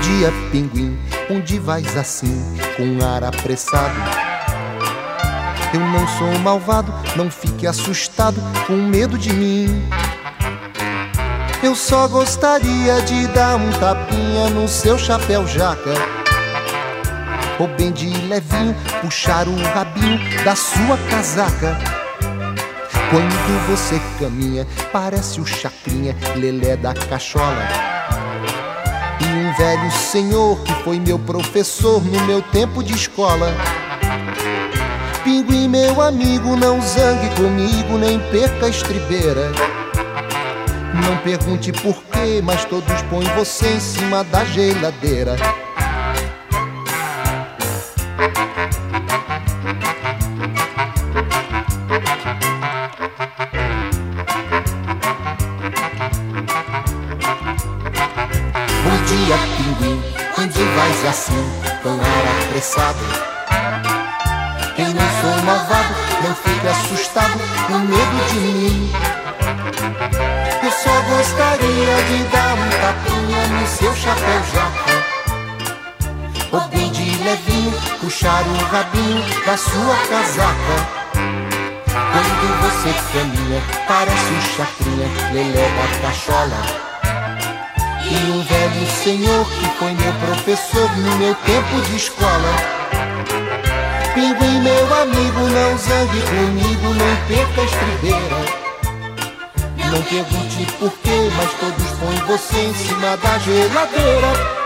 dia, pinguim, onde vais assim, com ar apressado? Eu não sou malvado, não fique assustado, com medo de mim. Eu só gostaria de dar um tapinha no seu chapéu jaca. Ou bem de levinho, puxar o rabinho da sua casaca. Quando você caminha, parece o chacrinha, lelé da cachola. Velho senhor que foi meu professor no meu tempo de escola. Pinguim, meu amigo, não zangue comigo, nem perca a estribeira. Não pergunte porquê, mas todos põem você em cima da geladeira. Dia, pinguim, onde vais assim, ar apressado? Eu não sou malvado, não fique assustado, com medo de mim. Eu só gostaria de dar um tapinha no seu chapéu jaca. Ou bem de levinho, puxar o rabinho da sua casaca. Quando você caminha, parece um chacrinha, lelé da cachola. E um velho senhor que foi meu professor no meu tempo de escola. Pinguim, meu amigo, não zangue comigo, não perca a estribeira. Não pergunte porquê, mas todos põem você em cima da geladeira.